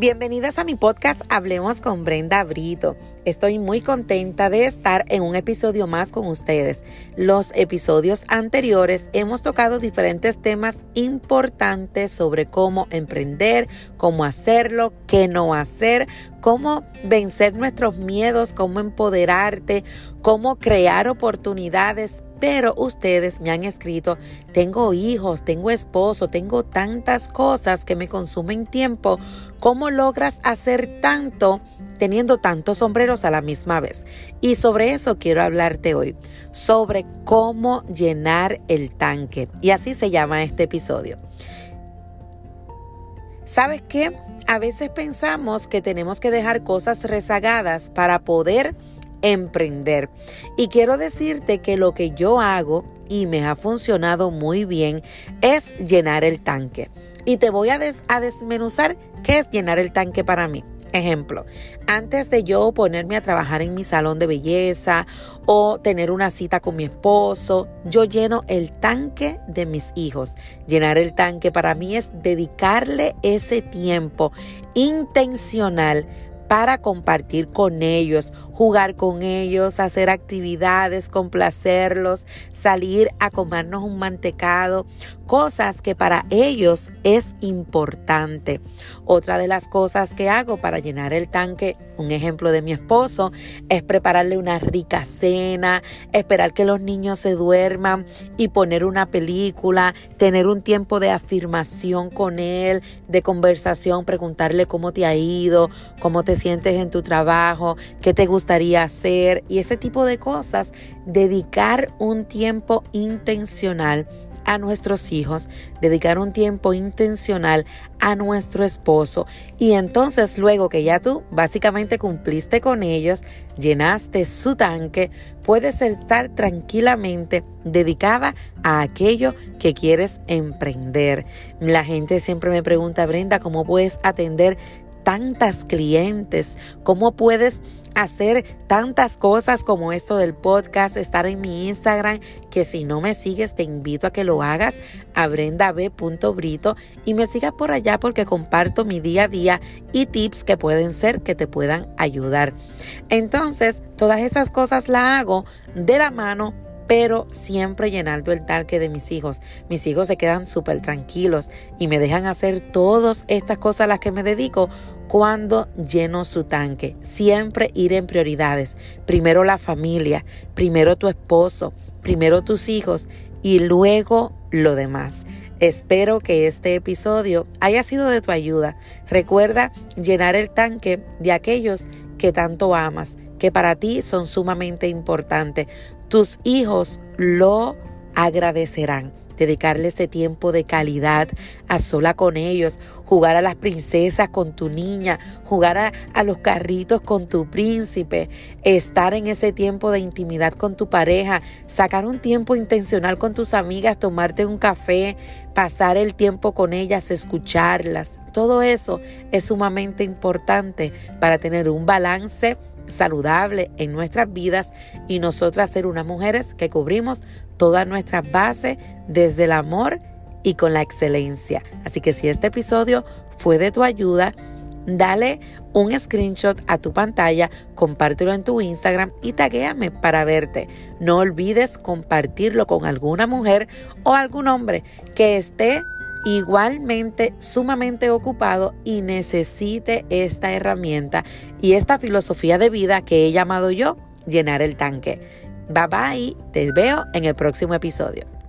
Bienvenidas a mi podcast Hablemos con Brenda Brito. Estoy muy contenta de estar en un episodio más con ustedes. Los episodios anteriores hemos tocado diferentes temas importantes sobre cómo emprender, cómo hacerlo, qué no hacer, cómo vencer nuestros miedos, cómo empoderarte, cómo crear oportunidades pero ustedes me han escrito, tengo hijos, tengo esposo, tengo tantas cosas que me consumen tiempo. ¿Cómo logras hacer tanto teniendo tantos sombreros a la misma vez? Y sobre eso quiero hablarte hoy, sobre cómo llenar el tanque. Y así se llama este episodio. ¿Sabes qué? A veces pensamos que tenemos que dejar cosas rezagadas para poder emprender. Y quiero decirte que lo que yo hago y me ha funcionado muy bien es llenar el tanque. Y te voy a, a desmenuzar qué es llenar el tanque para mí. Ejemplo, antes de yo ponerme a trabajar en mi salón de belleza o tener una cita con mi esposo, yo lleno el tanque de mis hijos. Llenar el tanque para mí es dedicarle ese tiempo intencional para compartir con ellos, jugar con ellos, hacer actividades, complacerlos, salir a comernos un mantecado, cosas que para ellos es importante. Otra de las cosas que hago para llenar el tanque, un ejemplo de mi esposo, es prepararle una rica cena, esperar que los niños se duerman y poner una película, tener un tiempo de afirmación con él, de conversación, preguntarle cómo te ha ido, cómo te sientes en tu trabajo, qué te gustaría hacer y ese tipo de cosas, dedicar un tiempo intencional a nuestros hijos, dedicar un tiempo intencional a nuestro esposo y entonces luego que ya tú básicamente cumpliste con ellos, llenaste su tanque, puedes estar tranquilamente dedicada a aquello que quieres emprender. La gente siempre me pregunta, Brenda, ¿cómo puedes atender tantas clientes? ¿Cómo puedes hacer tantas cosas como esto del podcast, estar en mi Instagram, que si no me sigues te invito a que lo hagas a brendab.brito y me sigas por allá porque comparto mi día a día y tips que pueden ser que te puedan ayudar. Entonces, todas esas cosas las hago de la mano pero siempre llenando el tanque de mis hijos. Mis hijos se quedan súper tranquilos y me dejan hacer todas estas cosas a las que me dedico cuando lleno su tanque. Siempre ir en prioridades. Primero la familia, primero tu esposo, primero tus hijos y luego lo demás. Espero que este episodio haya sido de tu ayuda. Recuerda llenar el tanque de aquellos que tanto amas, que para ti son sumamente importantes. Tus hijos lo agradecerán dedicarle ese tiempo de calidad a sola con ellos, jugar a las princesas con tu niña, jugar a, los carritos con tu príncipe, estar en ese tiempo de intimidad con tu pareja, sacar un tiempo intencional con tus amigas, tomarte un café, pasar el tiempo con ellas, escucharlas. Todo eso es sumamente importante para tener un balance saludable en nuestras vidas y nosotras ser unas mujeres que cubrimos todas nuestras bases desde el amor y con la excelencia. Así que si este episodio fue de tu ayuda, dale un screenshot a tu pantalla, compártelo en tu Instagram y taguéame para verte. No olvides compartirlo con alguna mujer o algún hombre que esté igualmente sumamente ocupado y necesite esta herramienta y esta filosofía de vida que he llamado yo llenar el tanque. Bye bye, te veo en el próximo episodio.